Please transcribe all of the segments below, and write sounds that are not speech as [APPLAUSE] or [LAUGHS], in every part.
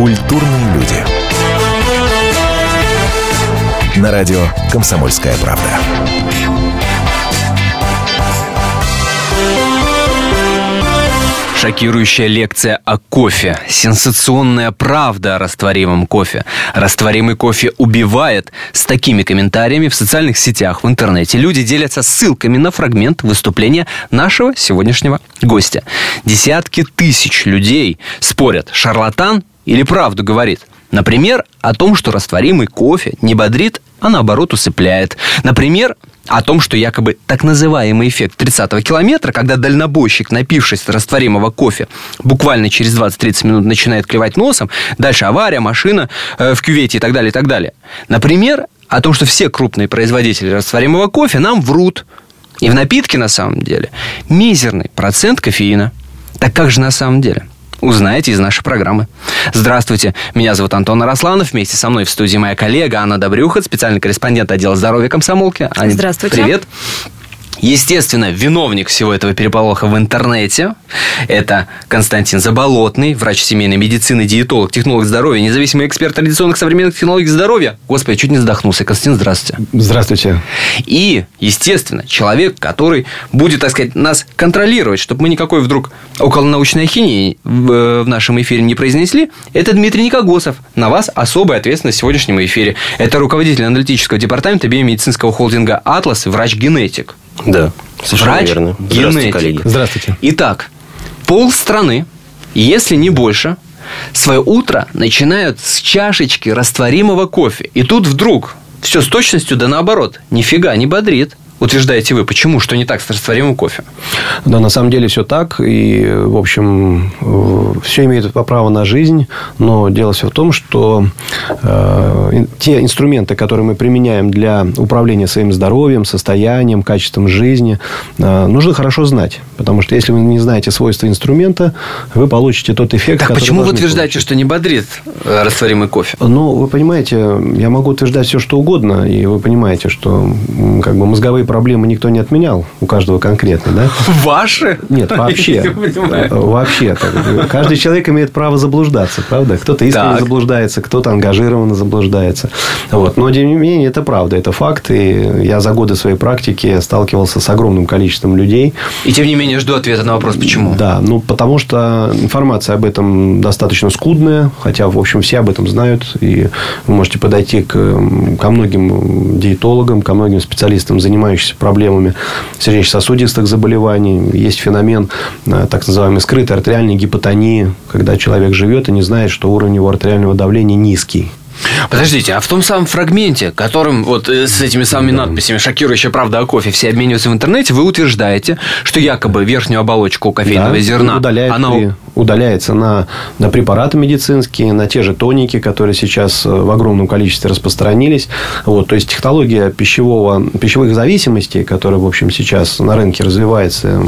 Культурные люди. На радио «Комсомольская правда». Шокирующая лекция о кофе. Сенсационная правда о растворимом кофе. Растворимый кофе убивает. С такими комментариями в социальных сетях, в интернете люди делятся ссылками на фрагмент выступления нашего сегодняшнего гостя. Десятки тысяч людей спорят, шарлатан или правду говорит. Например, о том, что растворимый кофе не бодрит, а наоборот усыпляет. Например, о том, что якобы так называемый эффект 30-го километра, когда дальнобойщик, напившись растворимого кофе, буквально через 20-30 минут начинает клевать носом, дальше авария, машина э, в кювете и так далее, и так далее. Например, о том, что все крупные производители растворимого кофе нам врут. И в напитке, на самом деле, мизерный процент кофеина. Так как же на самом деле? Узнаете из нашей программы. Здравствуйте, меня зовут Антон Арасланов. Вместе со мной в студии моя коллега Анна Добрюха, специальный корреспондент отдела здоровья комсомолки. Аня, Здравствуйте. Привет. Естественно, виновник всего этого переполоха в интернете – это Константин Заболотный, врач семейной медицины, диетолог, технолог здоровья, независимый эксперт традиционных современных технологий здоровья. Господи, чуть не задохнулся. Константин, здравствуйте. Здравствуйте. И, естественно, человек, который будет, так сказать, нас контролировать, чтобы мы никакой вдруг околонаучной ахинеи в, э, в нашем эфире не произнесли, это Дмитрий Никогосов. На вас особая ответственность в сегодняшнем эфире. Это руководитель аналитического департамента биомедицинского холдинга «Атлас» и врач-генетик. Да, совершенно Врач, верно. Здравствуйте, коллеги. Здравствуйте. Итак, пол страны, если не больше, свое утро начинают с чашечки растворимого кофе. И тут вдруг все с точностью да наоборот. Нифига не бодрит утверждаете вы. Почему? Что не так с растворимым кофе? Да, на самом деле все так. И, в общем, все имеет право на жизнь. Но дело все в том, что э, те инструменты, которые мы применяем для управления своим здоровьем, состоянием, качеством жизни, э, нужно хорошо знать. Потому что если вы не знаете свойства инструмента, вы получите тот эффект, так который почему вы утверждаете, получить. что не бодрит э, растворимый кофе? Ну, вы понимаете, я могу утверждать все, что угодно. И вы понимаете, что как бы мозговые проблемы никто не отменял, у каждого конкретно, да? Ваши? Нет, вообще. [LAUGHS] Вообще. Каждый человек имеет право заблуждаться, правда? Кто-то искренне так. заблуждается, кто-то ангажированно заблуждается. Вот. Но, тем не менее, это правда, это факт. И я за годы своей практики сталкивался с огромным количеством людей. И, тем не менее, жду ответа на вопрос, почему? Да, ну, потому что информация об этом достаточно скудная, хотя, в общем, все об этом знают. И вы можете подойти к, ко многим диетологам, ко многим специалистам, занимающимся занимающихся проблемами сердечно-сосудистых заболеваний. Есть феномен э, так называемой скрытой артериальной гипотонии, когда человек живет и не знает, что уровень его артериального давления низкий. Подождите, а в том самом фрагменте, которым вот э, с этими самыми надписями «Шокирующая правда о кофе» все обмениваются в интернете, вы утверждаете, что якобы верхнюю оболочку кофейного да, зерна... Удаляет она... при, удаляется на, на препараты медицинские, на те же тоники, которые сейчас э, в огромном количестве распространились. Вот, то есть, технология пищевого, пищевых зависимостей, которая, в общем, сейчас на рынке развивается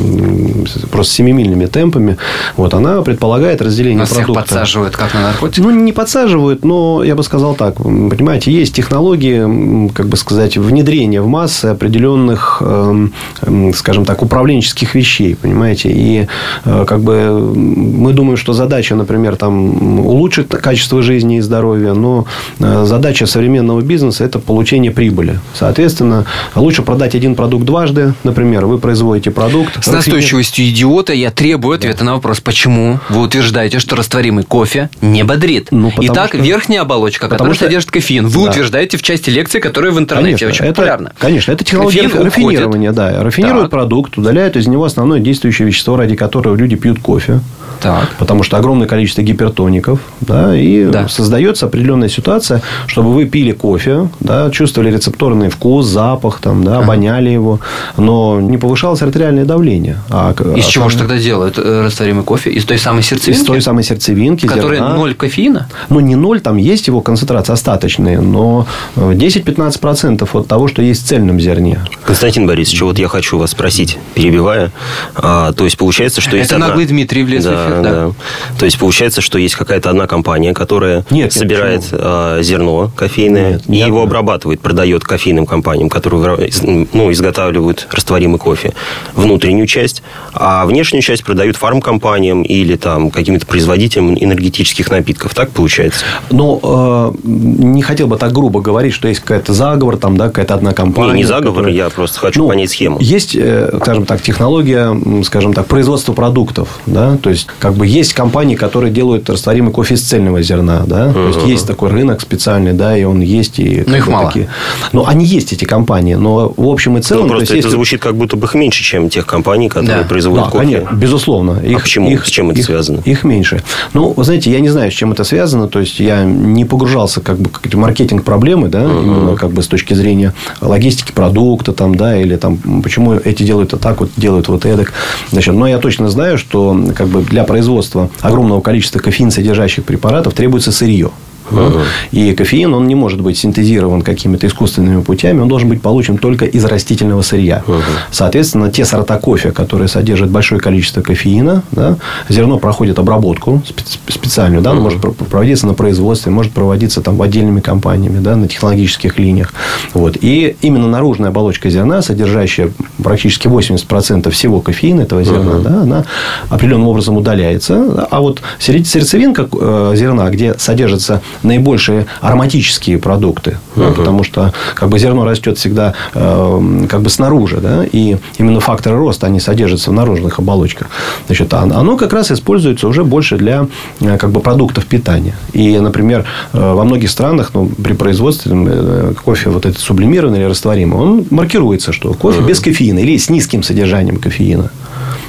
просто семимильными темпами, вот, она предполагает разделение Нас продукта. Всех подсаживают, как на наркотик? Ну, не подсаживают, но, я бы сказал, сказал так. Понимаете, есть технологии, как бы сказать, внедрения в массы определенных, эм, эм, скажем так, управленческих вещей. Понимаете? И э, как бы мы думаем, что задача, например, там, улучшить качество жизни и здоровья, но э, задача современного бизнеса – это получение прибыли. Соответственно, лучше продать один продукт дважды. Например, вы производите продукт. С настойчивостью идиота я требую ответа да. на вопрос, почему вы утверждаете, что растворимый кофе не бодрит. Ну, Итак, что... верхняя оболочка, Потому что содержит кофеин. Вы да. утверждаете в части лекции, которая в интернете конечно, очень это, популярна. Конечно, это технология кофеин рафинирования. Уходит. Да. Рафинируют так. продукт, удаляют из него основное действующее вещество, ради которого люди пьют кофе. Так. Потому что огромное количество гипертоников. Да, и да. создается определенная ситуация, чтобы вы пили кофе, да, чувствовали рецепторный вкус, запах, там, да, обоняли его, но не повышалось артериальное давление. А, из а, чего же тогда делают э, растворимый кофе? Из той самой сердцевинки? Из той самой сердцевинки. Которая зерна. ноль кофеина? Ну, не ноль, там есть его концентрация остаточная, но 10-15% от того, что есть в цельном зерне. Константин Борисович, вот я хочу вас спросить, перебивая. А, то есть, получается, что... Это наглый одна... Дмитрий влез да, да. да. То есть получается, что есть какая-то одна компания, которая Нет, нет, собирает почему? а, зерно кофейное Нет, и не его одна. обрабатывает, продает кофейным компаниям, которые ну, изготавливают растворимый кофе, внутреннюю часть, а внешнюю часть продают фармкомпаниям или там каким-то производителям энергетических напитков. Так получается? Ну, э, не хотел бы так грубо говорить, что есть какая-то заговор, там, да, какая-то одна компания. не, не заговор, которая- я просто хочу Ну, понять схему. Есть, э, скажем так, технология, скажем так, производства продуктов, да, то есть, как бы есть компании, которые делают растворимый кофе из цельного зерна, да, то есть, есть такой рынок специальный, да, и он есть. И, Но их бы, мало. такие- Ну, они есть, эти компании, но в общем и целом... Ну, то просто есть, это если- звучит как будто бы их меньше, чем тех компаний, которые Да. производят Да, кофе. конечно, безусловно. Их, почему? Их, С чем это их- связано? Их меньше. Ну, вы знаете, я не знаю, с чем это связано. То есть, я не погружался как бы в маркетинг проблемы, да, именно как бы с точки зрения логистики продукта, там, да, или там, почему эти делают вот так, вот делают вот эдак. Значит, но я точно знаю, что как бы для производства огромного количества кофеин содержащих препаратов требуется сырье. Да? И кофеин, он не может быть синтезирован какими-то искусственными путями, он должен быть получен только из растительного сырья. Соответственно, те сорта кофе, которые содержат большое количество кофеина, да, зерно проходит обработку спе- специальную, да, оно может про- проводиться на производстве, может проводиться там отдельными компаниями, да, на технологических линиях. Вот. И именно наружная оболочка зерна, содержащая практически 80% всего кофеина этого зерна, да, она определенным образом удаляется. А вот сердцевинка э, зерна, где содержатся наибольшие ароматические продукты, да, потому что как бы зерно растет всегда э, как бы снаружи, да, и именно факторы роста они содержатся в наружных оболочках. Значит, а- оно как раз используется уже больше для э, как бы продуктов питания. И, например, э, во многих странах ну, при производстве э, кофе вот этот сублимированный или растворимый, он маркируется, что кофе без кофеина или с низким содержанием кофеина.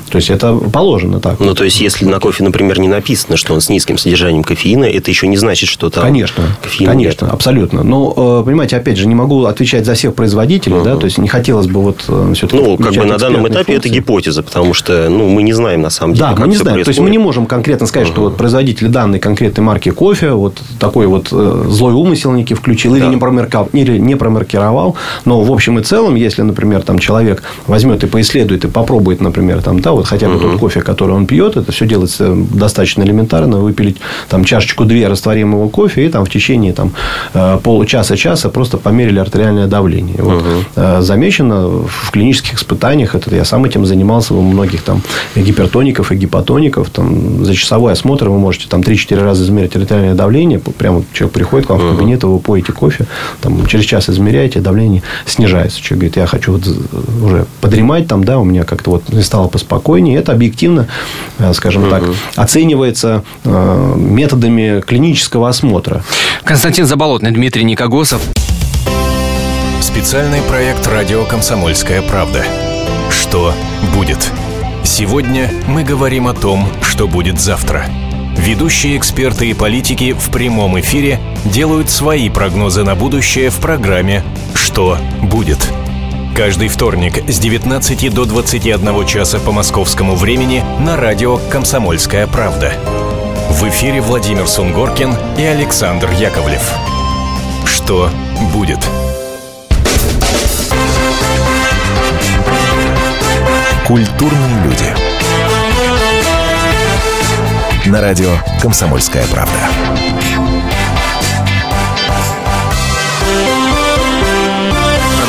То есть это положено так. Ну, то есть, если на кофе, например, не написано, что он с низким содержанием кофеина, это еще не значит, что там Конечно, кофеина конечно, абсолютно. Но, э, понимаете, опять же, не могу отвечать за всех производителей, да, то есть не хотелось бы вот все-таки... Ну, как бы на данном этапе это гипотеза, потому что ну, мы не знаем на самом деле, Да, мы не знаем. То есть мы происходит. не можем конкретно сказать, что вот производитель данной конкретной марки кофе вот такой вот э, злой умысел некий включил или, Да. не промарка- или не промаркировал. Но в общем и целом, если, например, там человек возьмет и поисследует и попробует, например, там, да, вот хотя бы тот кофе, который он пьет, это все делается достаточно элементарно. Выпилить там чашечку-две растворимого кофе и там в течение там, э, получаса-часа просто померили артериальное давление. Вот, э, замечено в клинических испытаниях, это я сам этим занимался у многих там гипертоников и гипотоников. Там, за часовой осмотр вы можете там 3-4 раза измерить артериальное давление. Прямо человек приходит к вам в кабинет, вы поете кофе, там, через час измеряете, давление снижается. Человек говорит, я хочу вот уже подремать, там, да, у меня как-то вот не стало поспокойнее. Это объективно, э, скажем так, оценивается э, методами клинического осмотра. Константин Заболотный, Дмитрий Никогосов. Специальный проект «Радио Комсомольская правда». Что будет? Сегодня мы говорим о том, что будет завтра. Ведущие эксперты и политики в прямом эфире делают свои прогнозы на будущее в программе «Что будет?». Каждый вторник с 19 до 21 часа по московскому времени на радио «Комсомольская правда». В эфире Владимир Сунгоркин и Александр Яковлев. Что будет? Культурные люди. На радио «Комсомольская правда».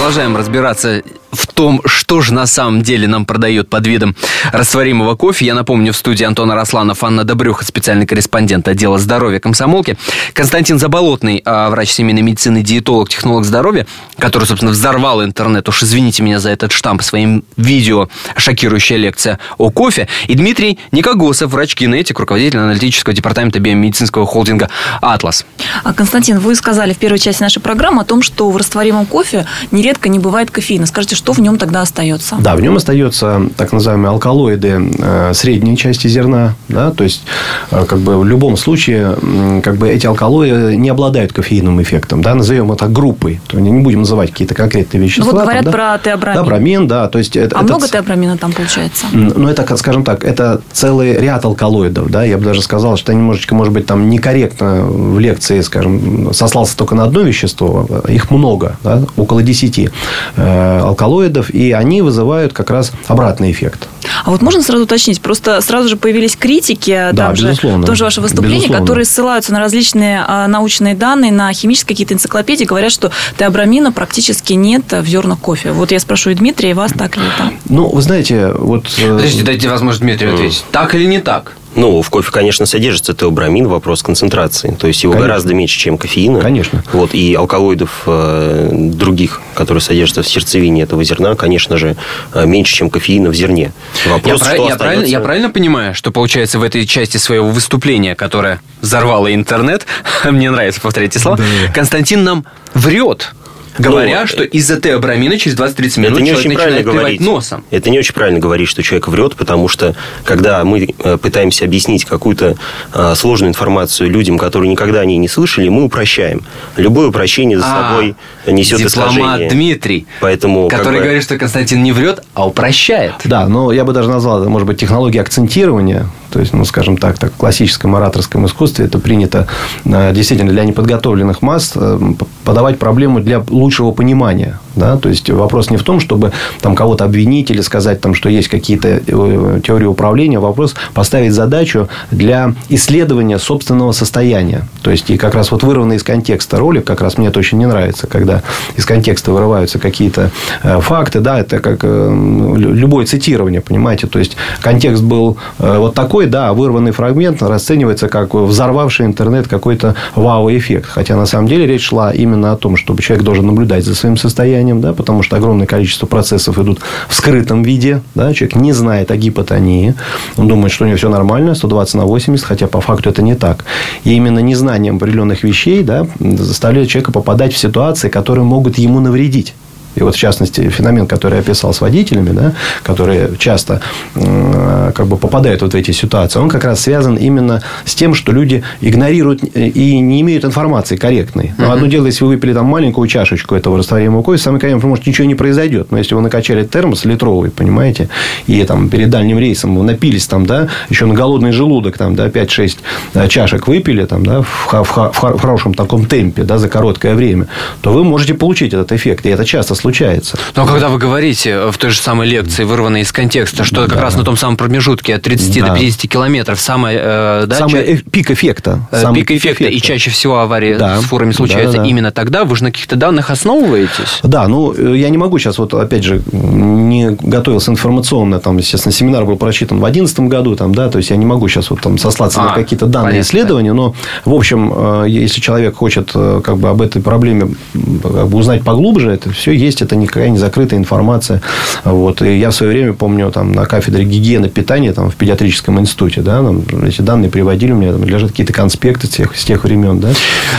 Продолжаем разбираться в том, что же на самом деле нам продает под видом растворимого кофе. Я напомню, в студии Антона Росланов, Анна Добрюха, специальный корреспондент отдела здоровья комсомолки, Константин Заболотный, а, врач семейной медицины, диетолог, технолог здоровья, который, собственно, взорвал интернет. Уж извините меня за этот штамп своим видео «Шокирующая лекция о кофе». И Дмитрий Никогосов, врач-кинетик, руководитель аналитического департамента биомедицинского холдинга «Атлас». А, Константин, вы сказали в первой части нашей программы о том, что в растворимом кофе нередко не бывает кофеина. Скажите, что в нем тогда остается? Да, в нем остается так называемые алкалоиды э, средней части зерна, да, то есть э, как бы в любом случае как бы эти алкалоиды не обладают кофеиновым эффектом, да, назовем это группой, то не будем называть какие-то конкретные вещества. Ну, вот там, говорят да. про теобрамин. Да, бромин, да, то есть это, А это много теобрамина там получается? Ну, это, скажем так, это целый ряд алкалоидов, да, я бы даже сказал, что немножечко, может быть, там некорректно в лекции, скажем, сослался только на одно вещество, их много, да, около 10 э, алкалоидов, алкалоидов, и они вызывают как раз обратный эффект. А вот можно сразу уточнить? Просто сразу же появились критики, Да, там же, безусловно. в том же ваше выступление, Безусловно. которые ссылаются на различные а, научные данные, на химические какие-то энциклопедии, говорят, что теобрамина практически нет в зернах кофе. Вот я спрошу и Дмитрия, и вас, так ли это? Ну, вы знаете, вот... э, Подождите, дайте возможность Дмитрию ответить. Так или не так? Ну, в кофе, конечно, содержится теобрамин, вопрос концентрации. То есть его Конечно. гораздо меньше, чем кофеина. Конечно. Вот, и алкалоидов э, других, которые содержатся в сердцевине этого зерна, конечно же, э, меньше, чем кофеина в зерне. Я, Вопрос, прав- что я правильно, я правильно понимаю, что получается в этой части своего выступления, которое взорвало интернет, [LAUGHS] мне нравится повторять эти слова, Константин нам врет, говоря, Ну, что из-за теобрамина через 20-30 минут Это не человек очень правильно говорить. носом. Это не очень правильно говорить, что человек врет, потому что когда мы э, пытаемся объяснить какую-то э, сложную информацию людям, которые никогда о ней не слышали, мы упрощаем. Любое упрощение за А, собой несет Дипломат искажение. Дмитрий, Поэтому, как который бы- говорит, что Константин не врет, а упрощает. Да, но я бы даже назвал это, может быть, технологией акцентирования. То есть, ну, скажем так, так в классическом ораторском искусстве это принято э, действительно для неподготовленных масс э, подавать проблему для лучшего понимания. Да? То есть, вопрос не в том, чтобы там, кого-то обвинить или сказать, там, что есть какие-то э, теории управления. Вопрос поставить задачу для исследования собственного состояния. То есть, и как раз вот вырванный из контекста ролик, как раз мне это очень не нравится, когда из контекста вырываются какие-то э, факты, да, это как э, лю- любое цитирование, понимаете, то есть контекст был вот такой, да, вырванный фрагмент расценивается как взорвавший интернет какой-то вау-эффект, хотя на самом деле речь шла именно о том, чтобы человек должен наблюдать за своим состоянием, да, потому что огромное количество процессов идут в скрытом виде, да, человек не знает о гипотонии, он думает, что у него все нормально, 120 на 80, хотя по факту это не так. И именно незнанием определенных вещей, да, заставляет человека попадать в ситуации, которые могут ему навредить. И вот, в частности, феномен, который я описал с водителями, да, которые часто э, как бы попадают вот в эти ситуации, он как раз связан именно с тем, что люди игнорируют и не имеют информации корректной. Но одно дело, если вы выпили там маленькую чашечку этого растворимого кофе, самое конечно, может, ничего не произойдет. Но если вы накачали термос литровый, понимаете, и там перед дальним рейсом вы напились там, да, еще на голодный желудок, там, да, 5-6 чашек выпили, там, да, в, в в в хорошем таком темпе, да, за короткое время, то вы можете получить этот эффект. И это часто случается. Но когда вы говорите э, в той же самой лекции, вырванной из контекста, что как раз на том самом промежутке от 30 Да. до 50 километров самая э, да, Самый ча- пик эффекта. э, Самый пик эффекта, и чаще всего аварии Да. с фурами случаются Да-да-да. именно тогда, вы же на каких-то данных основываетесь? Да, ну, э, я не могу сейчас, вот, опять же, не готовился информационно, там, естественно, семинар был прочитан в 2011 году, там, да, то есть, я не могу сейчас вот там сослаться А, на какие-то данные понятно. исследования, но, в общем, если человек хочет, как бы, об этой проблеме как бы, узнать поглубже, это все есть, это никакая не закрытая информация, вот, и я в свое время помню, там, на кафедре гигиены питания, там, в педиатрическом институте, да, там, эти данные приводили, у меня там лежат какие-то конспекты с тех, с тех времен, да.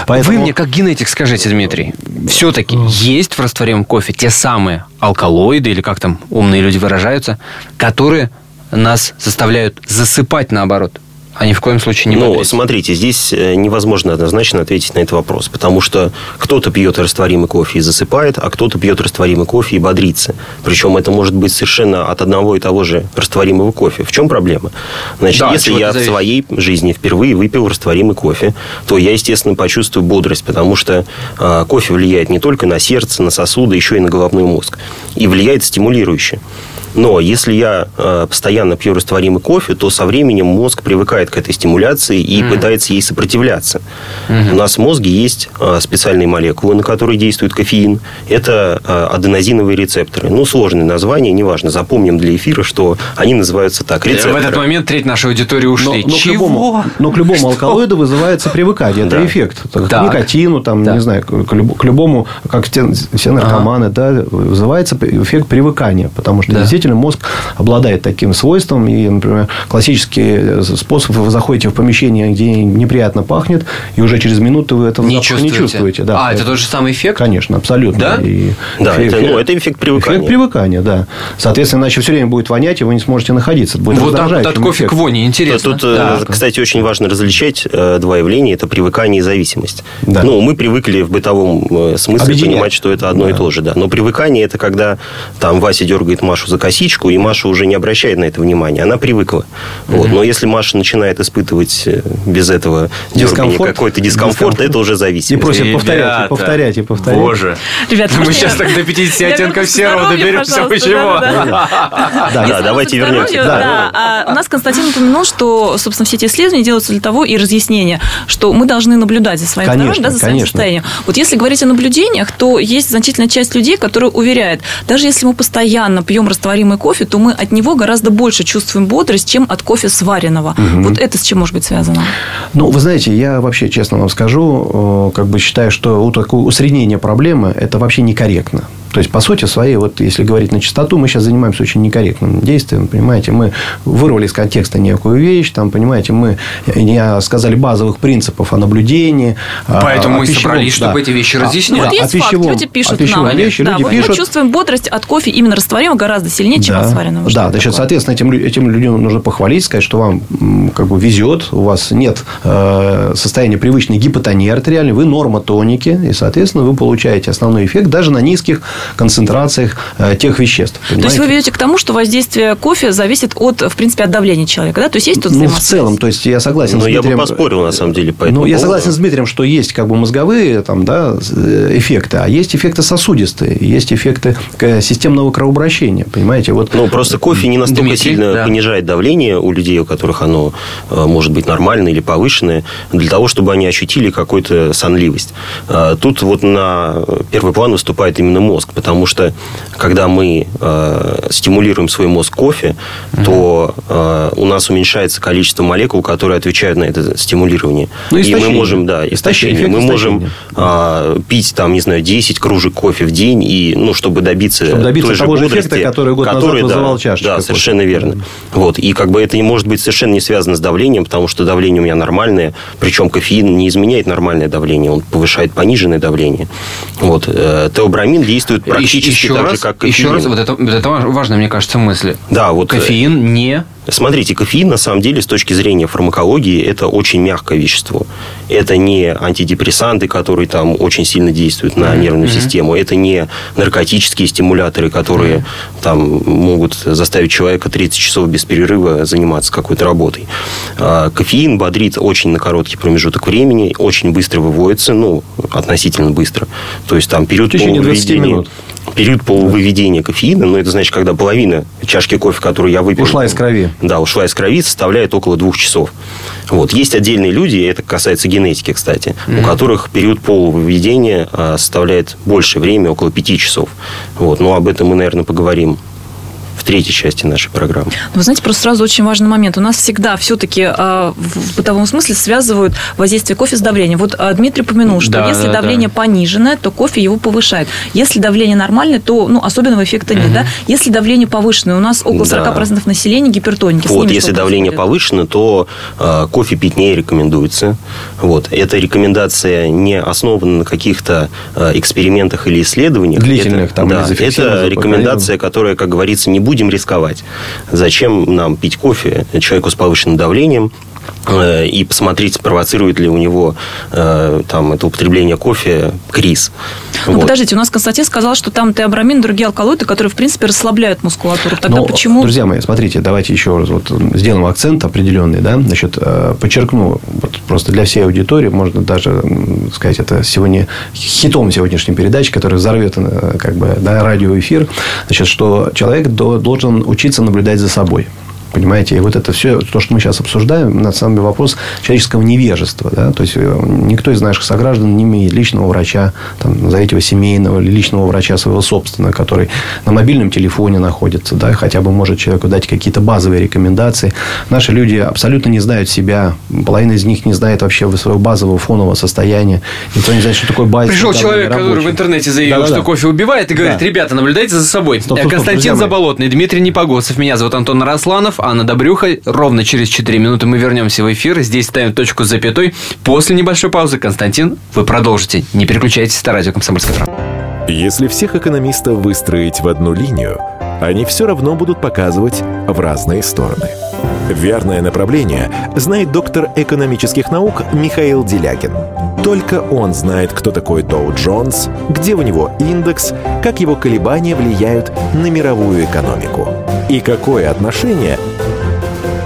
Вы мне как генетик скажите, Дмитрий, все-таки есть в растворимом кофе те самые алкалоиды, или как там умные люди выражаются, которые нас заставляют засыпать наоборот, а ни в коем случае не Ну, бодрить? смотрите, здесь э, невозможно однозначно ответить на этот вопрос, потому что кто-то пьет растворимый кофе и засыпает, а кто-то пьет растворимый кофе и бодрится. Причем это может быть совершенно от одного и того же растворимого кофе. В чем проблема? Значит, Да, если я в своей жизни впервые выпил растворимый кофе, то я, естественно, почувствую бодрость, потому что э, кофе влияет не только на сердце, на сосуды, еще и на головной мозг. И влияет стимулирующе. Но если я э, постоянно пью растворимый кофе, то со временем мозг привыкает к этой стимуляции и пытается ей сопротивляться. У нас в мозге есть э, специальные молекулы, на которые действует кофеин. Это э, аденозиновые рецепторы. Ну, сложное название, неважно. Запомним для эфира, что они называются так. Э, В Рецепторы. этот момент треть нашей аудитории Но, ушли. но к Чего? любому, но к любому Что? алкалоиду вызывается привыкание. Это Да. эффект. Так, Так. К никотину, там, Да. не знаю, к, к люб- к любому, как те- все наркоманы, да, вызывается эффект привыкания. Потому что Да. действительно мозг обладает таким свойством. И, например, классический способ, вы заходите в помещение, где неприятно пахнет, и уже через минуту вы этого Не чувствуете? не чувствуете. Да. А, это тот же самый эффект? Конечно, абсолютно. Да? И Да, эффект- это, ну, это эффект привыкания. Эффект привыкания, да. Соответственно, иначе все время будет вонять, и вы не сможете находиться. Это будет Вот так от кофе к эффектом. вони, интересно. Тут, э, Так. кстати, очень важно различать э, два явления. Это привыкание и зависимость. Да. Ну, мы привыкли в бытовом э, смысле Объединять. понимать, что это одно и Да. то же. Да. Но привыкание – это когда там Вася дергает Машу за косичку, косичку, и Маша уже не обращает на это внимания. Она привыкла. Вот. Но если Маша начинает испытывать э, без этого Дискомфорт? какой-то дискомфорт, Дискомфорт. это уже зависит. И просит Ребята, повторять, и повторять, и повторять. Боже. Ребят, Мы сейчас я- так до 50 Я оттенков серого доберемся. Почему? Да, давайте вернемся. Да. А у нас Константин упомянул, что, собственно, все эти исследования делаются для того и разъяснения, что мы должны наблюдать за своим здоровьем, да, за своим состоянием. Вот если говорить о наблюдениях, то есть значительная часть людей, которые уверяют, даже если мы постоянно пьем растворимый кофе, то мы от него гораздо больше чувствуем бодрость, чем от кофе сваренного. Вот это с чем может быть связано? Ну, вы знаете, я вообще, честно вам скажу, э, как бы считаю, что вот такое усреднение проблемы – это вообще некорректно. То есть, по сути своей, вот если говорить на чистоту, мы сейчас занимаемся очень некорректным действием, понимаете, мы вырвали из контекста некую вещь, там, понимаете, мы не сказали базовых принципов о наблюдении. о- Поэтому о мы пищевом- собрались, чтобы да. эти вещи А, разъяснить. Вот да, есть о факт, пищевом- люди пишут о пищевой нам. вещи, да, люди вот пишут, Мы чувствуем бодрость от кофе именно растворимого гораздо сильнее, чем от сваренного. да, значит, такое? соответственно, этим, этим людям нужно похвалить, сказать, что вам как бы везет, у вас нет э, состояния привычной гипотонии артериальной, вы нормотоники, и, соответственно, вы получаете основной эффект даже на низких концентрациях э, тех веществ. То есть вы понимаете? ведете к тому, что воздействие кофе зависит от, в принципе, от давления человека, да? То есть есть тут Ну, в целом, то есть я согласен Но с Ну, я бы Дмитрием. поспорил, на самом деле, по этому Ну, я поводу. согласен с Дмитрием, что есть как бы мозговые там, да, э, эффекты, а есть эффекты сосудистые, есть эффекты э, системного кровообращения, понимаете? Вот Ну, просто кофе не настолько Дмитрий, сильно да. понижает давление у людей, у которых оно может быть нормальное или повышенное, для того, чтобы они ощутили какую-то сонливость. А Тут вот на первый план выступает именно мозг, потому что когда мы э, стимулируем свой мозг кофе, то э, у нас уменьшается количество молекул, которые отвечают на это стимулирование. Ну, И мы истощение. можем, да, истощение. Мы можем истощения. а, пить там, не знаю, 10 кружек кофе в день, и, ну, чтобы добиться, Чтобы добиться той же того же бодрости, эффекта, который год назад который, да, вызывал чашечка Да, кофе. совершенно верно. Вот. И как бы это не может быть совершенно не связано с давлением, потому что давление у меня нормальное, причем кофеин не изменяет нормальное давление, он повышает пониженное давление. Вот. Э, Теобрамин действует практически еще так раз, же, как кофеин. Еще раз, вот это, вот это важ- важная, мне кажется, мысль. Да, вот э, Кофеин не... Смотрите, кофеин на самом деле с точки зрения фармакологии это очень мягкое вещество. Это не антидепрессанты, которые там очень сильно действуют на нервную систему. Это не наркотические стимуляторы, которые там могут заставить человека 30 часов без перерыва заниматься какой-то работой. А Кофеин бодрит очень на короткий промежуток времени, очень быстро выводится, ну, относительно быстро. То есть там период В течение 20 полувыведения- минут. Период полувыведения кофеина, ну, это значит, когда половина чашки кофе, которую я выпил... Ушла из крови. Да, ушла из крови, составляет около двух часов. Вот. Есть отдельные люди, это касается генетики, кстати, у которых период полувыведения а, составляет большее время, около пяти часов. Вот. Но об этом мы, наверное, поговорим в третьей части нашей программы. Вы знаете, просто сразу очень важный момент. У нас всегда все-таки в бытовом смысле связывают воздействие кофе с давлением. Вот а, Дмитрий упомянул, что Да, если да, давление да. пониженное, то кофе его повышает. Если давление нормальное, то ну, особенного эффекта нет. Да? Если давление повышенное, у нас около Да. 40% населения гипертоники. Вот, если давление происходит? повышено, то э, кофе пить не рекомендуется. Вот. Эта рекомендация не основана на каких-то э, экспериментах или исследованиях. Длительных это, там да, это рекомендация, которая, как говорится, не будем рисковать. Зачем нам пить кофе человеку с повышенным давлением? Э, И посмотреть, провоцирует ли у него э, там, это употребление кофе криз. Ну, Вот. подождите, у нас Константин сказал, что там теобрамин, другие алкалоиды, которые, в принципе, расслабляют мускулатуру. Тогда Но, почему... Друзья мои, смотрите, давайте еще раз вот сделаем акцент определенный, да, значит, э, подчеркну, вот просто для всей аудитории, можно даже сказать, это сегодня хитом сегодняшней передачи, которая взорвет э, как бы, да, радиоэфир, значит, что человек до- должен учиться наблюдать за собой. Понимаете, и вот это все, то, что мы сейчас обсуждаем, на самом деле вопрос человеческого невежества. Да? То есть, э, никто из наших сограждан не имеет личного врача, там, назовите его семейного, или личного врача своего собственного, который на мобильном телефоне находится, да, хотя бы может человеку дать какие-то базовые рекомендации. Наши люди абсолютно не знают себя, половина из них не знает вообще своего базового фонового состояния. Никто не знает, что такое базис. Пришел человек, который рабочее. в интернете заявил, Да-да-да. что кофе убивает, и говорит, Да. ребята, наблюдайте за собой. Стоп, стоп, стоп, Константин. Заболотный, Дмитрий Непогодцев, меня зовут Антон Росланов, Анна Добрюха. Ровно через 4 минуты мы вернемся в эфир. Здесь ставим точку с запятой. После небольшой паузы, Константин, вы продолжите. Не переключайтесь, это радио «Комсомольская правда». Если всех экономистов выстроить в одну линию, они все равно будут показывать в разные стороны. Верное направление знает доктор экономических наук Михаил Делякин. Только он знает, кто такой Доу Джонс, где у него индекс, как его колебания влияют на мировую экономику. И какое отношение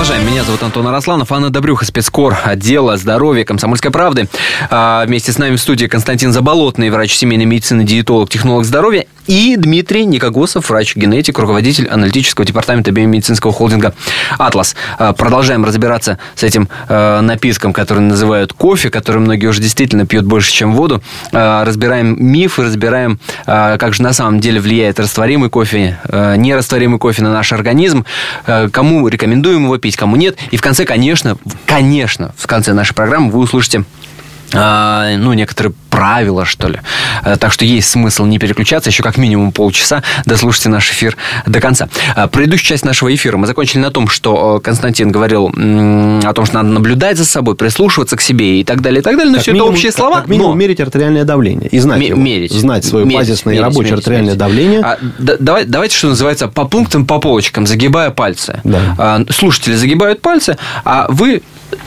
Продолжаем. Меня зовут Антон Арасланов, Анна Добрюха, спецкор отдела здоровья Комсомольской правды. А, вместе с нами в студии Константин Заболотный, врач семейной медицины, диетолог, технолог здоровья и Дмитрий Никогосов, врач-генетик, руководитель аналитического департамента биомедицинского холдинга «Атлас». А, продолжаем разбираться с этим а, напитком, который называют кофе, который многие уже действительно пьют больше, чем воду. А, разбираем мифы, разбираем, как же на самом деле влияет растворимый кофе, нерастворимый кофе на наш организм, кому рекомендуем его пить, кому нет. И в конце, конечно, конечно, в конце нашей программы вы услышите а, ну, некоторые правила, что ли. А, так что есть смысл не переключаться, еще как минимум полчаса дослушайте наш эфир до конца. А, предыдущую часть нашего эфира мы закончили на том, что э, Константин говорил о том, что надо наблюдать за собой, прислушиваться к себе и так далее, и так далее. Но как все минимум, это общие слова. Как минимум но... мерить артериальное давление и знать его. Мерить. Знать свое мерить, базисное мерить, и рабочее мерить, артериальное мерить. давление. А, да, давай, давайте, что называется, по пунктам, по полочкам, загибая пальцы. Да. А, слушатели загибают пальцы, а вы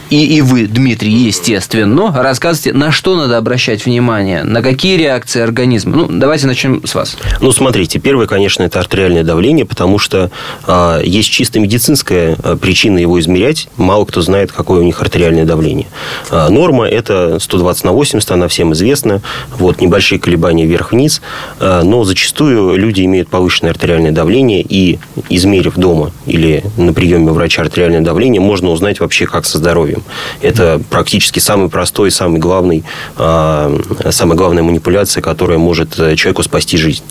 и, и вы, Дмитрий, естественно, рассказывайте, на что надо обращать внимание, на какие реакции организма. Ну, давайте начнем с вас. Ну, смотрите, первое, конечно, это артериальное давление, потому что а, есть чисто медицинская а, причина его измерять. Мало кто знает, какое у них артериальное давление. А, норма – это 120 на 80, она всем известна. Вот, небольшие колебания вверх-вниз. А, но зачастую люди имеют повышенное артериальное давление, и, измерив дома или на приеме врача артериальное давление, можно узнать вообще, как со здоровьем. Это практически самый простой, самый главный, самая главная манипуляция, которая может э, человеку спасти жизнь.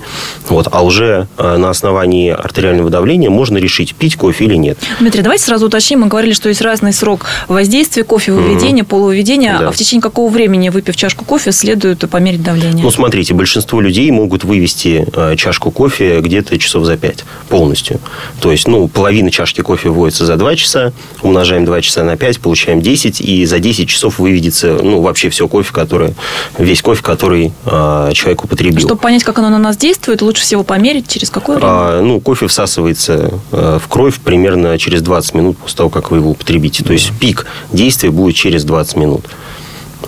Вот. А уже а, на основании артериального давления можно решить, пить кофе или нет. Дмитрий, давайте сразу уточним. Мы говорили, что есть разный срок воздействия кофе, выведения, полувыведения. Да. А в течение какого времени, выпив чашку кофе, следует померить давление? Ну, смотрите, большинство людей могут вывести э, чашку кофе где-то часов за 5 полностью. То есть, ну, половина чашки кофе вводится за 2 часа, умножаем 2 часа на 5, получаем 10, и за 10 часов выведется, ну, вообще все кофе, который, весь кофе, который э, человек употребил. Чтобы понять, как оно на нас действует, лучше всего померить через какое время? А, ну, кофе всасывается э, в кровь примерно через 20 минут после того, как вы его употребите. То есть пик действия будет через 20 минут.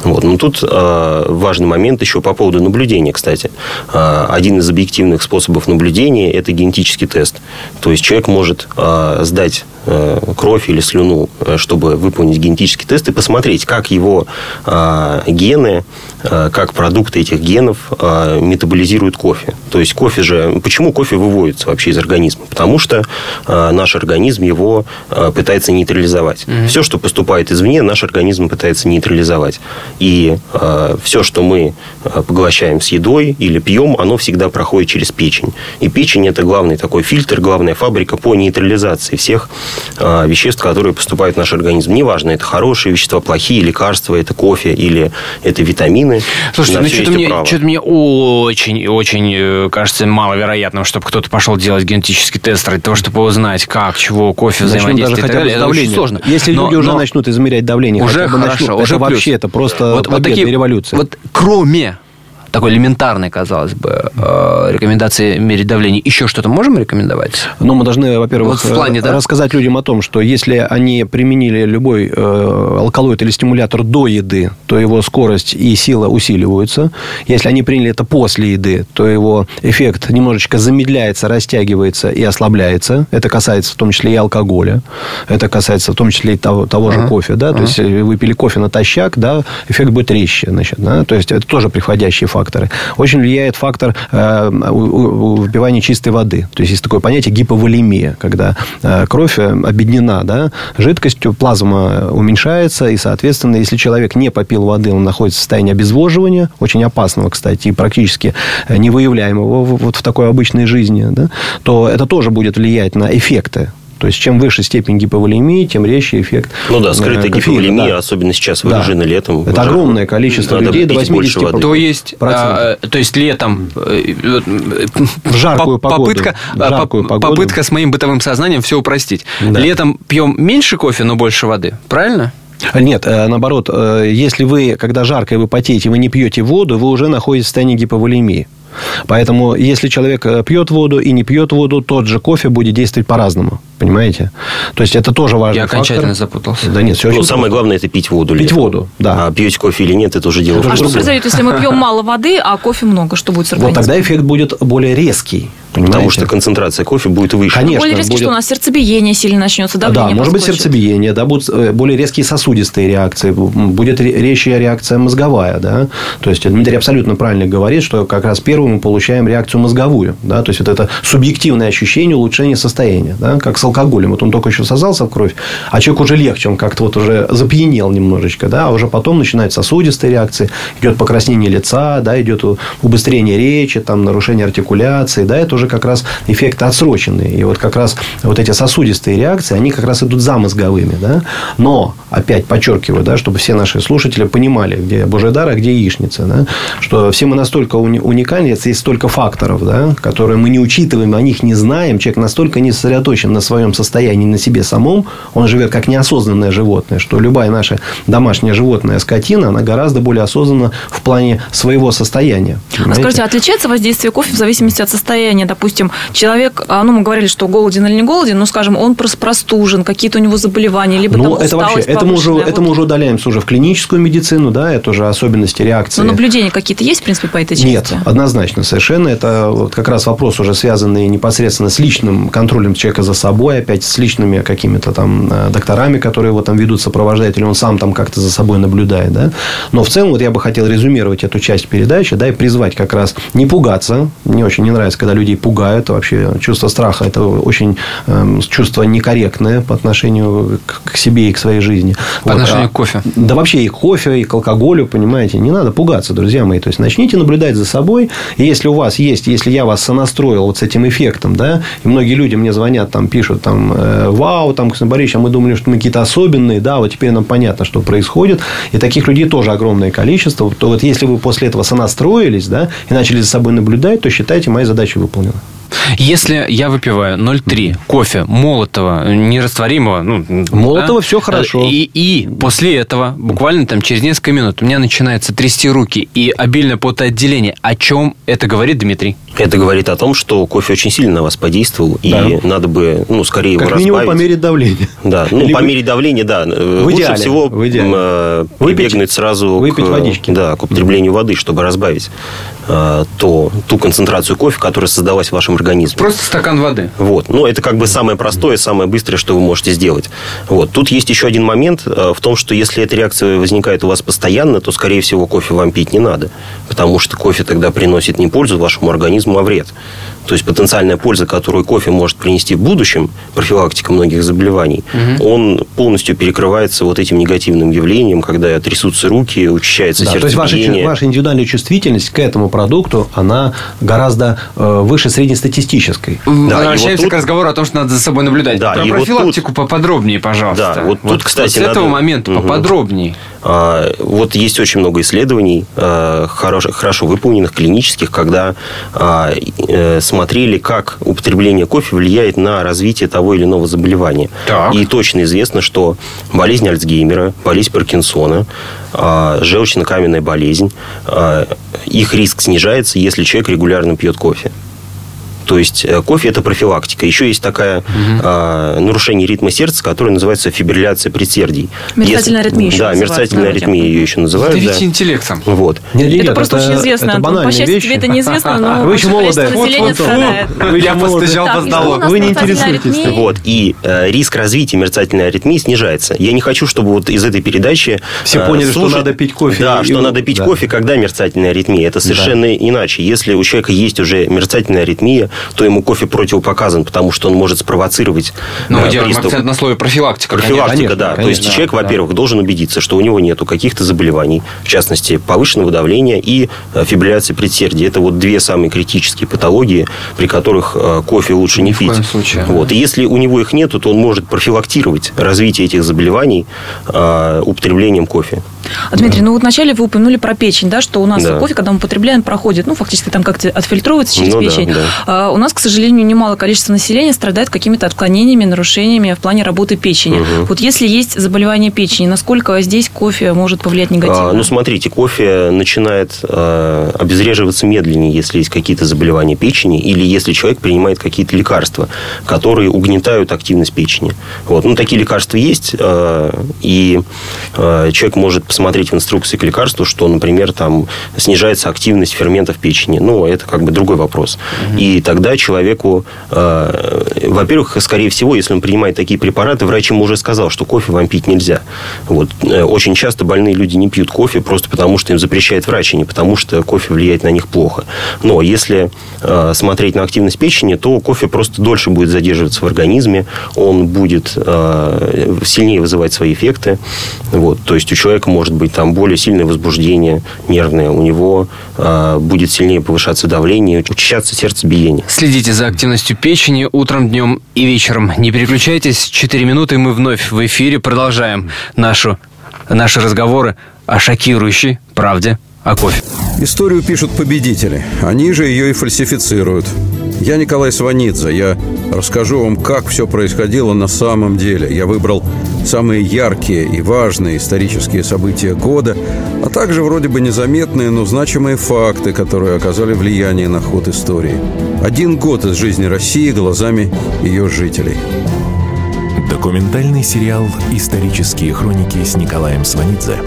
Вот. Но тут э, важный момент еще по поводу наблюдения, кстати. Э, один из объективных способов наблюдения – это генетический тест. То есть человек может э, сдать э, кровь или слюну, э, чтобы выполнить генетический тест и посмотреть, как его э, гены, как продукты этих генов э, метаболизируют кофе. То есть кофе же... Почему кофе выводится вообще из организма? Потому что э, наш организм его э, пытается нейтрализовать. Мгм. Все, что поступает извне, наш организм пытается нейтрализовать. И э, все, что мы э, поглощаем с едой или пьем, оно всегда проходит через печень. И печень это главный такой фильтр, главная фабрика по нейтрализации всех э, веществ, которые поступают в наш организм. Неважно, это хорошие вещества, плохие, лекарства, это кофе или это витамины. Слушайте, На ну что-то мне, что-то мне очень, очень э, кажется маловероятным, чтобы кто-то пошел делать генетический тест ради того, чтобы узнать, как, чего, кофе Начнем взаимодействует даже хотя бы Это очень сложно. Если Но- люди уже но начнут измерять давление, уже хотя бы хорошо, начнут, уже это плюс. вообще это просто вот, вот такие, революция. Вот кроме такой элементарной, казалось бы, э, рекомендации мерить давление, еще что-то можем рекомендовать? Но мы должны, во-первых, Вот в плане, да? рассказать людям о том, что если они применили любой э, алкалоид или стимулятор до еды, то его скорость и сила усиливаются. Если они приняли это после еды, то его эффект немножечко замедляется, растягивается и ослабляется. Это касается в том числе и алкоголя. Это касается в том числе и того, того же кофе. Да? То есть, э, вы пили кофе натощак, да, эффект будет резче. Значит, да? То есть, это тоже приходящие факторы. Очень влияет фактор э, чистой воды. То есть, есть такое понятие гиповолемия, когда э, кровь э, объединена да, жидкостью, плазма уменьшается, и, соответственно, если человек не попил воды, он находится в состоянии обезвоживания, очень опасного, кстати, и практически э, невыявляемого вот в такой обычной жизни, да, то это тоже будет влиять на эффекты То есть, чем выше степень гиповолемии, тем резче эффект. Ну да, скрытая э, кофеина, гиповолемия, да. особенно сейчас Да. выражена летом. Это уже огромное количество надо людей, до пить больше 80%. воды. То есть, а, то есть летом э, В жаркую по- погоду. попытка, В а, жаркую по- погоду. попытка с моим бытовым сознанием все упростить. Да. Летом пьем меньше кофе, но больше воды, правильно? Нет, э, наоборот, если вы, когда жарко и вы потеете, вы не пьете воду, вы уже находитесь в состоянии гиповолемии. Поэтому, если человек пьет воду и не пьет воду, тот же кофе будет действовать по-разному. Понимаете? То есть, это тоже важный Я окончательно фактор. запутался. Да нет, все Ну, очень самое просто. главное, это пить воду. Пить летом. воду, да. А пьете кофе или нет, это уже дело Это А что произойдет, если мы пьем мало воды, а кофе много? Что будет с Вот организмом? тогда эффект будет более резкий. Понимаете? Потому что концентрация кофе будет выше. Конечно. Более резкий, будет- что у нас сердцебиение сильно начнется, Да, давление может быть сердцебиение, да, будут э, более резкие сосудистые реакции, будет ре- резче реакция мозговая, да. То есть Дмитрий абсолютно правильно говорит, что как раз первым мы получаем реакцию мозговую, да, то есть вот это субъективное ощущение улучшения состояния, да, как алкоголем. Вот он только еще сосался в кровь, а человек уже легче, он как-то вот уже запьянел немножечко, да, а уже потом начинают сосудистые реакции, идет покраснение лица, да, идет убыстрение речи, там нарушение артикуляции, да, это уже как раз эффекты отсроченные. И вот как раз вот эти сосудистые реакции, они как раз идут за мозговыми, да. Но, опять подчеркиваю, да, чтобы все наши слушатели понимали, где Божий дар, а где яичница, да, что все мы настолько уни- уникальны, есть столько факторов, да, которые мы не учитываем, о них не знаем, человек настолько не сосредоточен на своем состоянии, на себе самом, он живет как неосознанное животное, что любая наша домашняя животное, скотина, она гораздо более осознанна в плане своего состояния. А понимаете? скажите, отличается воздействие кофе в зависимости от состояния? Допустим, человек, а, ну, мы говорили, что голоден или не голоден, но, скажем, он просто простужен, какие-то у него заболевания, либо Ну, там это вообще, это мы, уже, повышенная. это Вот. мы уже удаляемся уже в клиническую медицину, да, это уже особенности реакции. Но наблюдения какие-то есть, в принципе, по этой части? Нет, однозначно, совершенно. Это вот как раз вопрос уже связанный непосредственно с личным контролем человека за собой, опять с личными какими-то там э, докторами, которые его там ведут, сопровождают, или он сам там как-то за собой наблюдает, да. Но в целом вот я бы хотел резюмировать эту часть передачи, да, и призвать как раз не пугаться. Мне очень не нравится, когда людей пугают. Вообще чувство страха – это очень эм, чувство некорректное по отношению к, к себе и к своей жизни. По Вот, отношению а- к кофе. да вообще и к кофе, и к алкоголю, понимаете. Не надо пугаться, друзья мои. То есть, начните наблюдать за собой. И если у вас есть, если я вас сонастроил вот с этим эффектом, да, и многие люди мне звонят, там, пишут, там, э, вау, там, Борисович, а мы думали, что мы какие-то особенные, да, вот теперь нам понятно, что происходит. И таких людей тоже огромное количество. То вот если вы после этого сонастроились, да, и начали за собой наблюдать, то считайте, моя задача выполнена. Если я выпиваю 0,3 кофе молотого, нерастворимого, ну, Молотого всё хорошо. И, и после этого, буквально там через несколько минут, у меня начинается трясти руки и обильное потоотделение. О чем это говорит Дмитрий? Это говорит о том, что кофе очень сильно на вас подействовал, Да. и надо бы, ну, скорее его Как минимум разбавить. померить давление. Да, ну, Или по вы- мере давления, да. В Лучше идеале, всего в идеале. э, Выпить- прибегнуть сразу выпить к, водички. Да, к употреблению воды, чтобы разбавить э, то, ту концентрацию кофе, которая создалась в вашем организме. Просто стакан воды. Вот. Ну, это как бы самое простое, самое быстрое, что вы можете сделать. Вот. Тут есть еще один момент э, в том, что если эта реакция возникает у вас постоянно, то, скорее всего, кофе вам пить не надо. Потому что кофе тогда приносит не пользу вашему организму, а вред. То есть, потенциальная польза, которую кофе может принести в будущем, профилактика многих заболеваний, он полностью перекрывается вот этим негативным явлением, когда трясутся руки, учащается Да, то есть ваша, сердцебиение. ваша индивидуальная чувствительность к этому продукту, она гораздо э, выше среднестатистической. Да, и вот Возвращаемся тут- к разговору о том, что надо за собой наблюдать. Да, Про и вот профилактику поподробнее, пожалуйста. Да, вот тут, кстати, с этого надо- момента Мгм. поподробнее. А, Вот есть очень много исследований, а, хорошо, хорошо выполненных, клинических, когда а, э, смотрели, как употребление кофе влияет на развитие того или иного заболевания. Так. И точно известно, что болезнь Альцгеймера, болезнь Паркинсона, желчно-каменная болезнь, их риск снижается, если человек регулярно пьет кофе. То есть э, кофе это профилактика. Еще есть такая а, нарушение ритма сердца, которое называется фибрилляция предсердий. Мерцательная Если- аритмия еще Да, мерцательная аритмия ее еще называют. Давите да. интеллектом. Вот. Нет, нет, Это нет, просто очень известно, это Антон. По счастью, вещи. тебе это неизвестно, но [LAUGHS] Вы еще молодая. страдает. Вы Я постучал Так, по и что у столу. нас Вы не интересуетесь. Вот. И э, риск развития мерцательной аритмии снижается. Я не хочу, чтобы вот из этой передачи... Все э, поняли, что надо пить кофе Да, что надо пить кофе, когда мерцательная аритмия. Это совершенно иначе. Если у человека есть уже мерцательная аритмия, то ему кофе противопоказан, потому что он может спровоцировать Ну, мы делаем приступ. акцент на слове профилактика. Профилактика, конечно, да. То конечно, есть человек, да. во-первых, должен убедиться, что у него нету каких-то заболеваний, в частности, повышенного давления и э, фибрилляции предсердия. Это вот две самые критические патологии, при которых э, кофе лучше не в пить. случае. Вот. И если у него их нету, то он может профилактировать развитие этих заболеваний э, употреблением кофе. А, Дмитрий, ну вот вначале вы упомянули про печень, да, что у нас Да. кофе, когда мы употребляем, проходит, ну, фактически там как-то отфильтровывается через Ну да, печень. да. А у нас, к сожалению, немало количества населения страдает какими-то отклонениями, нарушениями в плане работы печени. Вот если есть заболевание печени, насколько здесь кофе может повлиять негативно? А, ну, смотрите, кофе начинает э, обезвреживаться медленнее, если есть какие-то заболевания печени или если человек принимает какие-то лекарства, которые угнетают активность печени. Вот. Ну, такие лекарства есть, э, и э, человек может посмотреть в инструкции к лекарству, что, например, там снижается активность ферментов печени. Ну, это как бы другой вопрос. И тогда человеку, э, во-первых, скорее всего, если он принимает такие препараты, врач ему уже сказал, что кофе вам пить нельзя. Вот. Э, Очень часто больные люди не пьют кофе просто потому, что им запрещает врач, а не потому, что кофе влияет на них плохо. Но если э, смотреть на активность печени, то кофе просто дольше будет задерживаться в организме, он будет э, сильнее вызывать свои эффекты. Вот. То есть у человека может быть там более сильное возбуждение нервное, у него э, будет сильнее повышаться давление, учащаться сердцебиение. Следите за активностью печени утром, днем и вечером. Не переключайтесь. Четыре минуты, и мы вновь в эфире продолжаем нашу, наши разговоры о шокирующей правде о кофе. Историю пишут победители. Они же ее и фальсифицируют. Я Николай Сванидзе. Я расскажу вам, как все происходило на самом деле. Я выбрал самые яркие и важные исторические события года, а также вроде бы незаметные, но значимые факты, которые оказали влияние на ход истории. Один год из жизни России глазами ее жителей. Документальный сериал «Исторические хроники» с Николаем Сванидзе.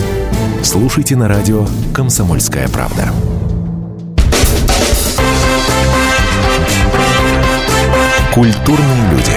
Слушайте на радио «Комсомольская правда». Культурные люди.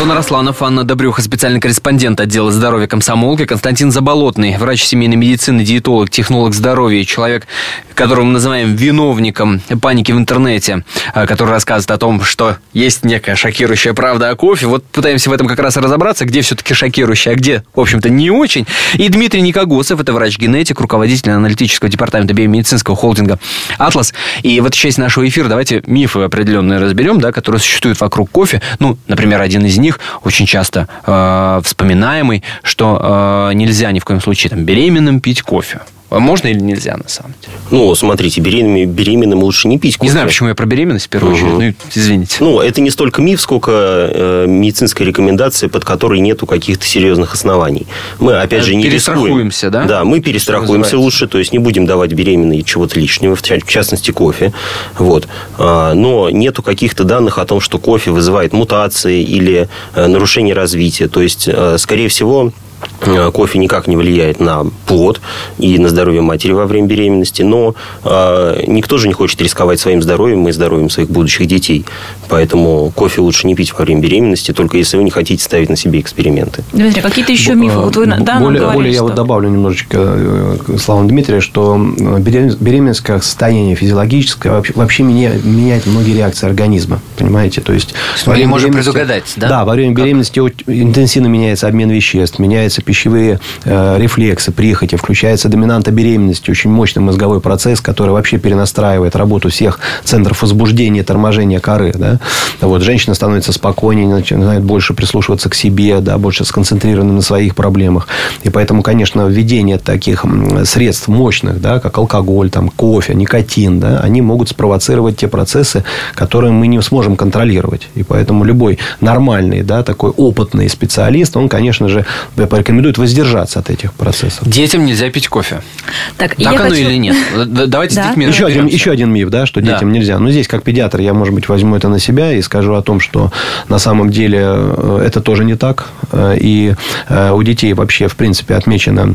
Антон Росланов, Анна Добрюха, специальный корреспондент отдела здоровья комсомолки, Константин Заболотный, врач семейной медицины, диетолог, технолог здоровья, человек, которого мы называем виновником паники в интернете, а, который рассказывает о том, что есть некая шокирующая правда о кофе. Вот пытаемся в этом как раз разобраться, где все-таки шокирующая, а где, в общем-то, не очень. И Дмитрий Никогосов, это врач-генетик, руководитель аналитического департамента биомедицинского холдинга «Атлас». И в этой части нашего эфира давайте мифы определенные разберем, да, которые существуют вокруг кофе. Ну, например, один из них очень часто э, вспоминаемый, что э, нельзя ни в коем случае там, беременным пить кофе. А Можно или нельзя, на самом деле? Ну, смотрите, беременным, беременным лучше не пить кофе. Не знаю, почему я про беременность в первую очередь. Ну, извините. Ну, это не столько миф, сколько э, медицинская рекомендация, под которой нету каких-то серьезных оснований. Мы, опять Э, же, не перестрахуемся, рискуем. да? Да, мы перестрахуемся лучше, то есть не будем давать беременной чего-то лишнего, в ча- в частности, кофе. Вот. А, Но нету каких-то данных о том, что кофе вызывает мутации или э, нарушение развития. То есть, э, скорее всего, кофе никак не влияет на плод и на здоровье матери во время беременности, но э, никто же не хочет рисковать своим здоровьем и здоровьем своих будущих детей. Поэтому кофе лучше не пить во время беременности, только если вы не хотите ставить на себе эксперименты. Дмитрий, какие-то еще мифы? Вот вы, да, э, более, говорили, более я что- вот добавлю немножечко э, к словам Дмитрия, что э, беремен- беременность как состояние физиологическое вообще, вообще меня- меняет многие реакции организма. Понимаете? То есть, мы во время не можем беременности- предугадать, да? Да, во время беременности очень интенсивно меняется обмен веществ, меняются пищевые э, рефлексы, прихоти, включается доминанта беременности, очень мощный мозговой процесс, который вообще перенастраивает работу всех центров возбуждения, торможения коры. Да? Вот, женщина становится спокойнее, начинает больше прислушиваться к себе, да, больше сконцентрирована на своих проблемах. И поэтому, конечно, введение таких средств мощных, да, как алкоголь, там, кофе, никотин, да, они могут спровоцировать те процессы, которые мы не сможем контролировать. И поэтому любой нормальный, да, такой опытный специалист, он, конечно же, порекомендует воздержаться от этих процессов. Детям нельзя пить кофе. Так, Так оно хочу- или нет? [LAUGHS] Давайте Да. с детьми Еще один, еще один миф, да, что Да. детям нельзя. Но здесь, как педиатр, я, может быть, возьму это на себя и скажу о том, что на самом деле э, это тоже не так. Э, И э, у детей вообще, в принципе, отмечено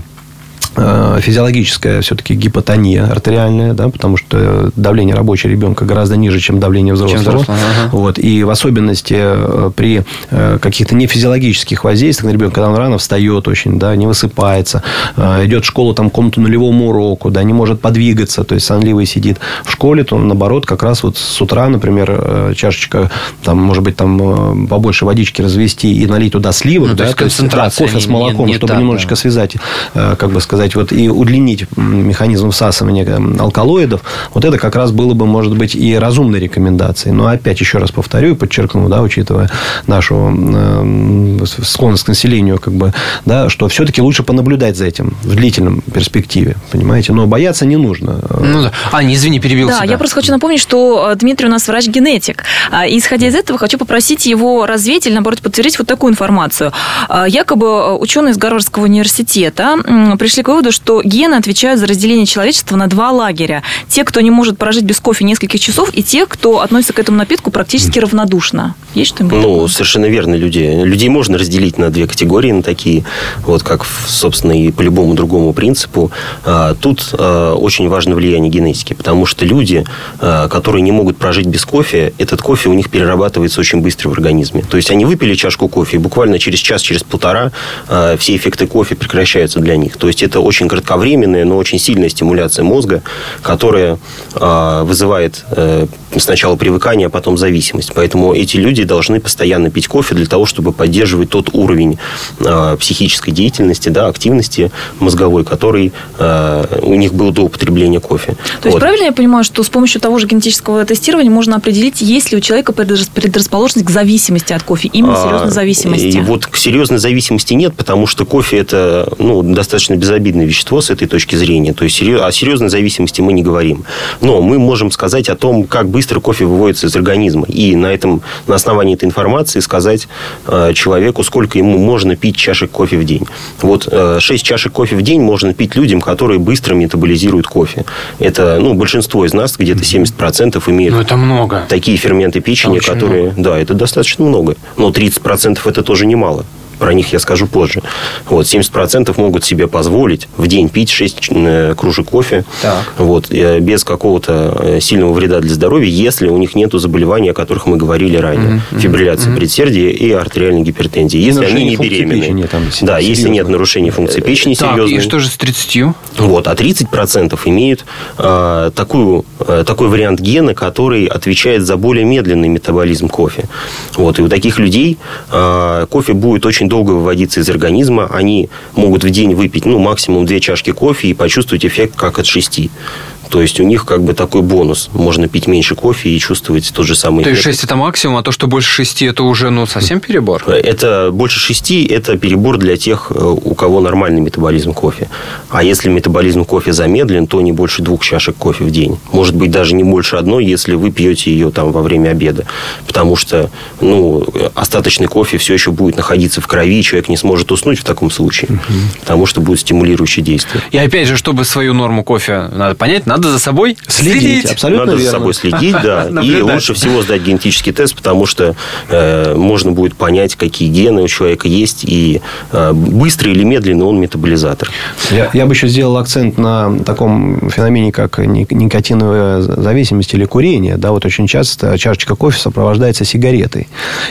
физиологическая все-таки гипотония артериальная, да, потому что давление рабочего ребенка гораздо ниже, чем давление взрослого. Чем взрослого ага. вот, и в особенности э, при э, каких-то нефизиологических воздействиях на ребенка, когда он рано встает очень, да, не высыпается, идет в школу там, к какому-то нулевому уроку, да, не может подвигаться, то есть сонливый сидит в школе, то наоборот, как раз вот с утра, например, чашечка, там, может быть, там побольше водички развести и налить туда сливок, ну, да, то есть, концентрация да, кофе с молоком, не, не чтобы так, немножечко да. связать, как бы сказать, сказать, вот и удлинить механизм всасывания алкалоидов, вот это как раз было бы, может быть, и разумной рекомендацией. Но опять еще раз повторю и подчеркну, да, учитывая нашу э, склонность к населению, как бы, да, что все-таки лучше понаблюдать за этим в длительном перспективе, понимаете? Но бояться не нужно. Ну да. А, не извини, перебил Да, себя. я просто хочу напомнить, что э, Дмитрий у нас врач-генетик. А, и, исходя из этого, хочу попросить его развеять или, наоборот, подтвердить вот такую информацию. А, якобы э, ученые из Гарвардского университета пришли к выводу, что гены отвечают за разделение человечества на два лагеря. Те, кто не может прожить без кофе нескольких часов, и те, кто относится к этому напитку практически равнодушно. Есть что-нибудь? Ну, такое? совершенно верно. Люди, людей можно разделить на две категории, на такие, вот как, собственно, и по любому другому принципу. А, тут а, очень важно влияние генетики, потому что люди, а, которые не могут прожить без кофе, этот кофе у них перерабатывается очень быстро в организме. То есть они выпили чашку кофе, и буквально через час, через полтора все эффекты кофе прекращаются для них. То есть это очень кратковременная, но очень сильная стимуляция мозга, которая э, вызывает э, сначала привыкание, а потом зависимость. Поэтому эти люди должны постоянно пить кофе для того, чтобы поддерживать тот уровень э, психической деятельности, да, активности мозговой, который э, у них был до употребления кофе. То вот. есть правильно я понимаю, что с помощью того же генетического тестирования можно определить, есть ли у человека предрасположенность к зависимости от кофе, именно серьезной зависимости? И вот к серьезной зависимости нет, потому что кофе это ну, достаточно безобидное вещество с этой точки зрения. То есть о серьезной зависимости мы не говорим. Но мы можем сказать о том, как быстро кофе выводится из организма. И на, этом, на основании этой информации сказать э, человеку, сколько ему можно пить чашек кофе в день. Вот э, 6 чашек кофе в день можно пить людям, которые быстро метаболизируют кофе. Это ну, большинство из нас, где-то 70% имеют ну, это много. такие ферменты печени, которые... Много. Да, это достаточно много. Но 30% это тоже немало. Про них я скажу позже. Вот, 70% могут себе позволить в день пить 6 э, кружек кофе так. Вот, э, без какого-то э, сильного вреда для здоровья, если у них нет заболеваний, о которых мы говорили ранее. Mm-hmm. Фибрилляции mm-hmm. предсердия и артериальной гипертензии. Если они не беременны. Печени, там, да, если нет нарушений функции печени так, серьезной. и что же с 30? Вот, а 30% имеют э, такую, э, такой вариант гена, который отвечает за более медленный метаболизм кофе. Вот, и у таких людей э, кофе будет очень очень долго выводиться из организма. Они могут в день выпить ну, максимум две чашки кофе и почувствовать эффект как от шести. То есть у них как бы такой бонус. Можно пить меньше кофе и чувствовать тот же самый То есть 6 это максимум, а то, что больше 6 это уже ну, совсем перебор? Это больше 6 это перебор для тех, э, у кого нормальный метаболизм кофе. А если метаболизм кофе замедлен, то не больше двух чашек кофе в день. Может быть, даже не больше одной, если вы пьете ее там во время обеда. Потому что ну, остаточный кофе все еще будет находиться в крови, человек не сможет уснуть в таком случае. Угу. Потому что будет стимулирующее действие. И опять же, чтобы свою норму кофе надо понять, надо за собой следить. следить. Абсолютно Надо верно. за собой следить, да. [LAUGHS] И лучше всего сдать генетический тест, потому что э, можно будет понять, какие гены у человека есть, и э, быстрый или медленный он метаболизатор. Я, я бы еще сделал акцент на таком феномене, как никотиновая зависимость или курение. Да, вот очень часто чашечка кофе сопровождается сигаретой.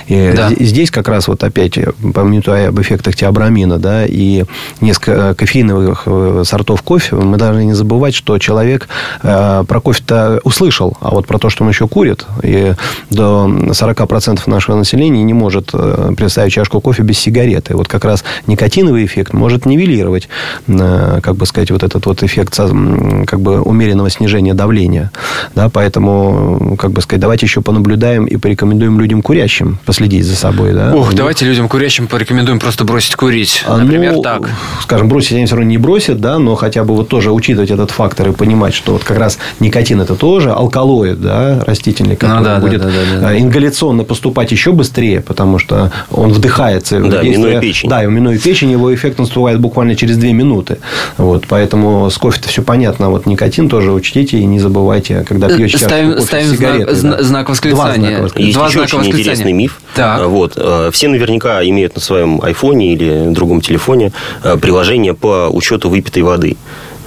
И да. здесь как раз вот опять, помню об эффектах теобрамина, да, и несколько кофеиновых э, сортов кофе, мы должны не забывать, что человек Э, про кофе-то услышал, а вот про то, что он еще курит, и до 40% нашего населения не может э, представить чашку кофе без сигареты. Вот как раз никотиновый эффект может нивелировать, э, как бы сказать, вот этот вот эффект как бы умеренного снижения давления. Да, поэтому, как бы сказать, давайте еще понаблюдаем и порекомендуем людям курящим последить за собой. Да? Ух, давайте людям курящим порекомендуем просто бросить курить. А, Например, ну, так. Скажем, бросить они все равно не бросят, да, но хотя бы вот тоже учитывать этот фактор и понимать, что что вот как раз никотин это тоже алкалоид, да, растительный, который Ну да, да, будет да, да, да. э, ингаляционно поступать еще быстрее, потому что он вдыхается. Да, Действие- минуя печень. Да, и минуя печень, его эффект наступает буквально через 2 минуты. Вот, поэтому с кофе-то все понятно. А Вот никотин тоже учтите и не забывайте, когда пьете чашку Ставим, кофе ставим знак, сигаретой, зна- да. знак Два восклицания. знака восклицания. Есть Два еще знака очень восклицания. интересный миф. Так. А, Вот. э, Все наверняка имеют на своем айфоне или другом телефоне э, приложение по учету выпитой воды.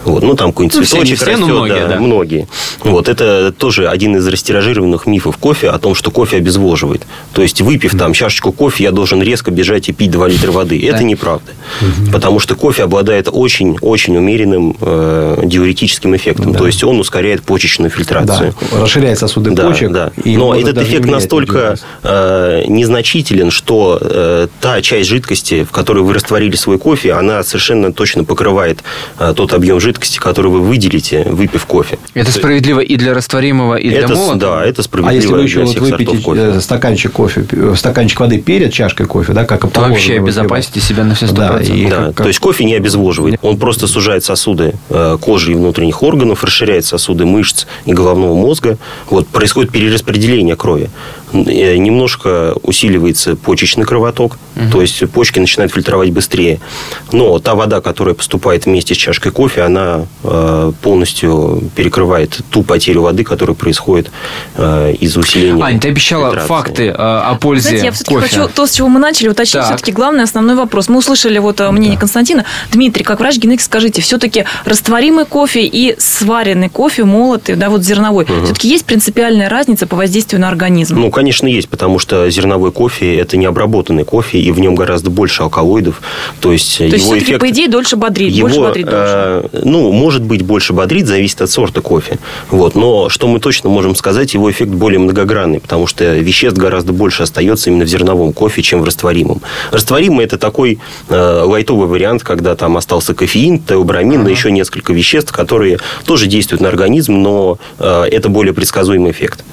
Вот. Ну, там какой-нибудь Ну, цветочек все, растет, многие, да. многие. Вот. Это тоже один из растиражированных мифов кофе о том, что кофе обезвоживает. То есть, выпив там чашечку кофе, я должен резко бежать и пить 2 литра воды. Это Да. неправда. Потому что кофе обладает очень-очень умеренным э, диуретическим эффектом. То есть, он ускоряет почечную фильтрацию. Да, расширяет сосуды Да, почек. да. и Но этот эффект настолько э, незначителен, что э, та часть жидкости, в которой вы растворили свой кофе, она совершенно точно покрывает э, тот объем жидкости, который вы выделите, выпив кофе. Это справедливо и для растворимого, и для Это, молотого? да, это А справедливо если вы еще для вот всех сортов выпьете кофе. э, стаканчик кофе, э, стаканчик воды перед чашкой кофе, да, как То вообще обезопасите себя на все сто Да, процентов. и Да, как- то есть кофе не обезвоживает. Он просто сужает сосуды э, кожи и внутренних органов, расширяет сосуды мышц и головного мозга. Вот происходит перераспределение крови. Э, Немножко усиливается почечный кровоток, то есть почки начинают фильтровать быстрее. Но та вода, которая поступает вместе с чашкой кофе, она э, полностью перекрывает ту потерю воды, которая происходит э, из-за усиления. Ань, ты обещала фильтрации. факты э, о пользе Знаете, я все-таки кофе. хочу то, с чего мы начали, уточнить Так. все-таки главный основной вопрос. Мы услышали вот э, мнение Константина. Дмитрий, как врач-генетик, скажите, все-таки растворимый кофе и сваренный кофе, молотый, да, вот зерновой, все-таки есть принципиальная разница по воздействию на организм? Ну, конечно, есть, потому что зерновой кофе – это необработанный кофе, и в нем гораздо больше алкалоидов. То есть, То есть, его все-таки, эффект... по идее, дольше бодрит, его, больше бодрит э, ну, может быть, больше бодрит, зависит от сорта кофе. Вот. Но что мы точно можем сказать, его эффект более многогранный, потому что веществ гораздо больше остается именно в зерновом кофе, чем в растворимом. Растворимый – это такой э, лайтовый вариант, когда там остался кофеин, теобрамин, да еще несколько веществ, которые тоже действуют на организм, но э, это более предсказуемый эффект.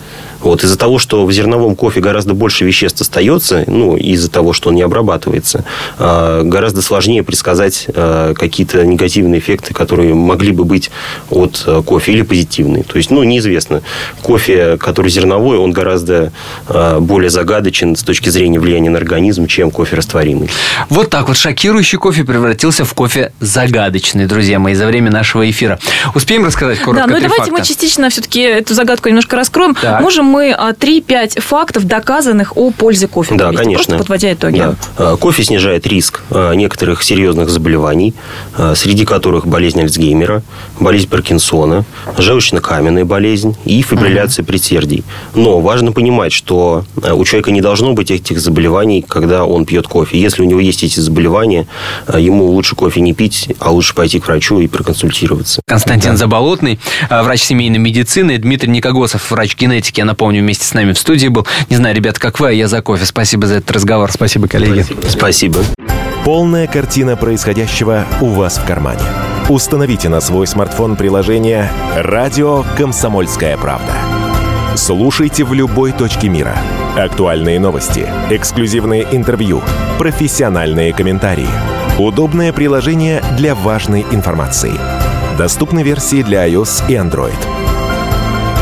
Вот, из-за того, что в зерновом кофе гораздо больше веществ остается, ну, из-за того, что он не обрабатывается, э, гораздо сложнее предсказать э, какие-то негативные эффекты, которые могли бы быть от э, кофе, или позитивные. То есть, ну, неизвестно. Кофе, который зерновой, он гораздо э, более загадочен с точки зрения влияния на организм, чем кофе растворимый. Вот так вот шокирующий кофе превратился в кофе загадочный, друзья мои, за время нашего эфира. Успеем рассказать коротко Да, ну давайте факта? мы частично все-таки эту загадку немножко раскроем. Так. Можем мы а, 3-5 фактов, доказанных о пользе кофе Да, привести? конечно. Просто подводя итоги. Да. Э, Кофе снижает риск э, некоторых серьезных заболеваний, среди которых болезнь Альцгеймера, болезнь Паркинсона, желчно-каменная болезнь и фибрилляция предсердий. Но важно понимать, что у человека не должно быть этих заболеваний, когда он пьет кофе. Если у него есть эти заболевания, ему лучше кофе не пить, а лучше пойти к врачу и проконсультироваться. Константин Заболотный, э, врач семейной медицины, Дмитрий Никогосов, врач генетики, я напомню, вместе с нами в студии был. Не знаю, ребят, как вы, а я за кофе. Спасибо за этот разговор. Спасибо, коллеги. Спасибо. Полная картина происходящего у вас в кармане. Установите на свой смартфон приложение «Радио Комсомольская правда». Слушайте в любой точке мира. Актуальные новости, эксклюзивные интервью, профессиональные комментарии. Удобное приложение для важной информации. Доступны версии для iOS и Android.